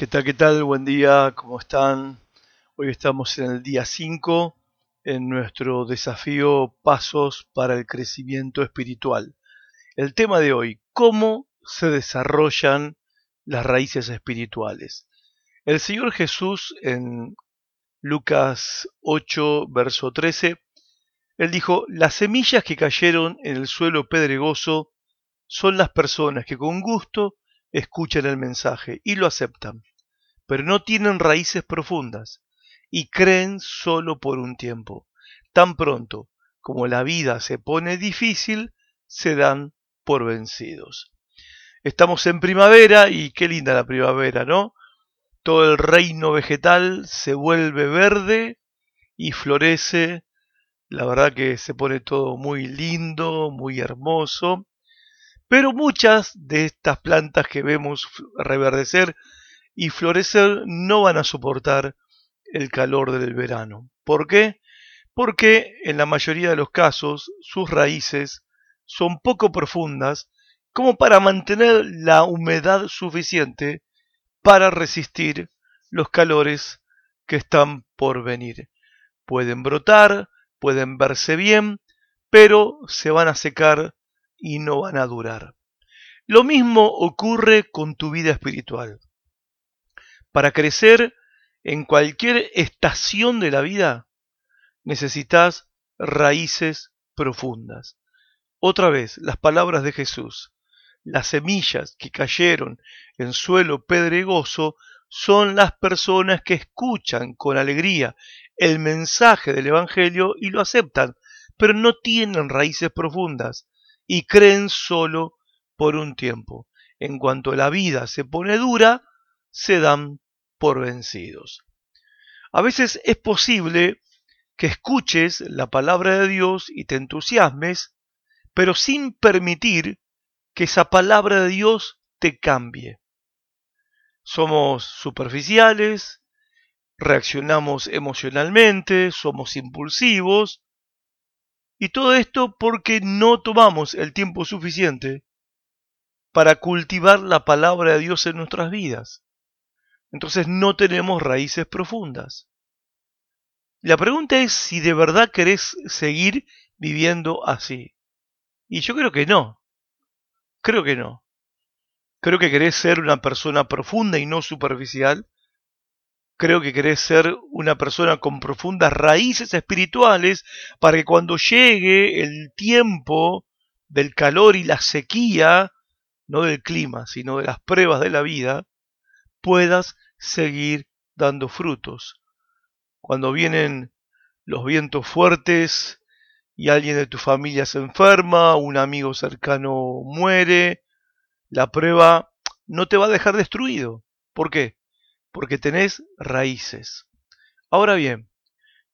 ¿Qué tal? ¿Qué tal? Buen día, ¿cómo están? Hoy estamos en el día 5 en nuestro desafío Pasos para el Crecimiento Espiritual. El tema de hoy, ¿cómo se desarrollan las raíces espirituales? El Señor Jesús en Lucas 8, verso 13, Él dijo, las semillas que cayeron en el suelo pedregoso son las personas que con gusto escuchan el mensaje y lo aceptan, pero no tienen raíces profundas y creen solo por un tiempo. Tan pronto como la vida se pone difícil, se dan por vencidos. Estamos en primavera y qué linda la primavera, ¿no? Todo el reino vegetal se vuelve verde y florece. La verdad que se pone todo muy lindo, muy hermoso. Pero muchas de estas plantas que vemos reverdecer y florecer no van a soportar el calor del verano. ¿Por qué? Porque en la mayoría de los casos sus raíces son poco profundas como para mantener la humedad suficiente para resistir los calores que están por venir. Pueden brotar, pueden verse bien, pero se van a secar y no van a durar. Lo mismo ocurre con tu vida espiritual. Para crecer en cualquier estación de la vida, necesitas raíces profundas. Otra vez, las palabras de Jesús. Las semillas que cayeron en suelo pedregoso son las personas que escuchan con alegría el mensaje del Evangelio y lo aceptan, pero no tienen raíces profundas y creen solo por un tiempo. En cuanto la vida se pone dura, se dan por vencidos. A veces es posible que escuches la palabra de Dios y te entusiasmes, pero sin permitir que esa palabra de Dios te cambie. Somos superficiales, reaccionamos emocionalmente, somos impulsivos, y todo esto porque no tomamos el tiempo suficiente para cultivar la palabra de Dios en nuestras vidas. Entonces no tenemos raíces profundas. La pregunta es si de verdad querés seguir viviendo así. Y yo creo que no. Creo que no. Creo que querés ser una persona profunda y no superficial Creo que querés ser una persona con profundas raíces espirituales para que cuando llegue el tiempo del calor y la sequía, no del clima, sino de las pruebas de la vida, puedas seguir dando frutos. Cuando vienen los vientos fuertes y alguien de tu familia se enferma, un amigo cercano muere, la prueba no te va a dejar destruido. ¿Por qué? porque tenés raíces. Ahora bien,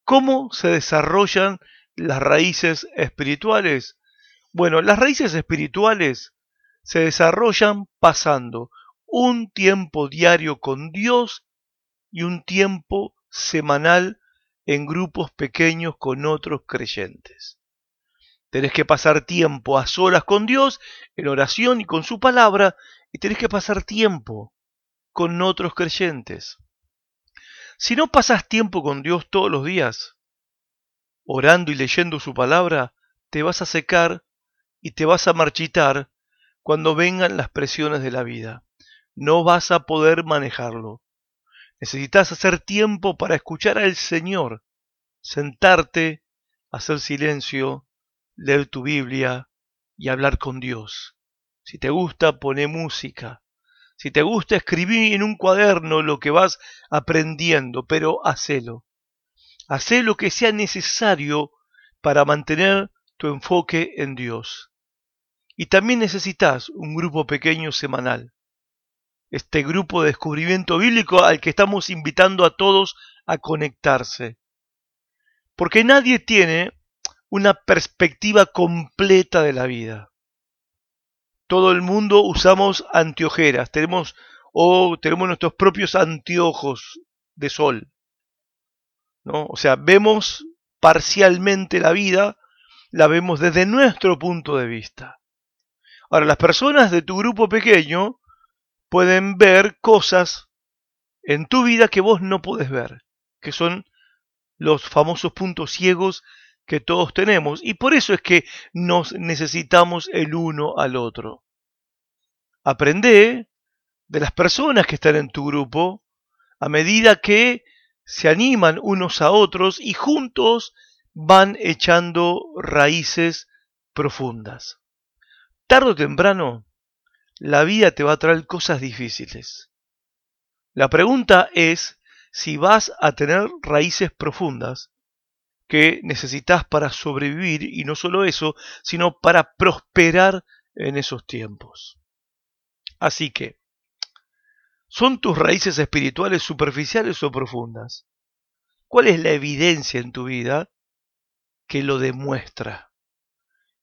¿cómo se desarrollan las raíces espirituales? Bueno, las raíces espirituales se desarrollan pasando un tiempo diario con Dios y un tiempo semanal en grupos pequeños con otros creyentes. Tenés que pasar tiempo a solas con Dios, en oración y con su palabra, y tenés que pasar tiempo con otros creyentes. Si no pasas tiempo con Dios todos los días, orando y leyendo su palabra, te vas a secar y te vas a marchitar cuando vengan las presiones de la vida. No vas a poder manejarlo. Necesitas hacer tiempo para escuchar al Señor, sentarte, hacer silencio, leer tu Biblia y hablar con Dios. Si te gusta, pone música. Si te gusta, escribir en un cuaderno lo que vas aprendiendo, pero hacelo. Hacé lo que sea necesario para mantener tu enfoque en Dios. Y también necesitas un grupo pequeño semanal. Este grupo de descubrimiento bíblico al que estamos invitando a todos a conectarse. Porque nadie tiene una perspectiva completa de la vida todo el mundo usamos anteojeras, tenemos o tenemos nuestros propios anteojos de sol. ¿no? O sea, vemos parcialmente la vida, la vemos desde nuestro punto de vista. Ahora, las personas de tu grupo pequeño pueden ver cosas en tu vida que vos no podés ver, que son los famosos puntos ciegos que todos tenemos. Y por eso es que nos necesitamos el uno al otro. Aprende de las personas que están en tu grupo a medida que se animan unos a otros y juntos van echando raíces profundas. Tardo o temprano, la vida te va a traer cosas difíciles. La pregunta es si vas a tener raíces profundas que necesitas para sobrevivir y no solo eso, sino para prosperar en esos tiempos. Así que, ¿son tus raíces espirituales superficiales o profundas? ¿Cuál es la evidencia en tu vida que lo demuestra?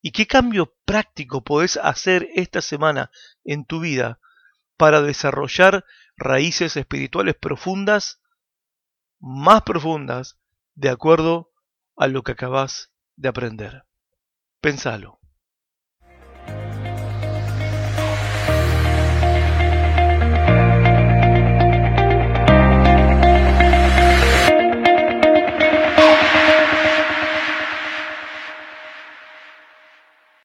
¿Y qué cambio práctico podés hacer esta semana en tu vida para desarrollar raíces espirituales profundas, más profundas, de acuerdo a lo que acabas de aprender? Pensalo.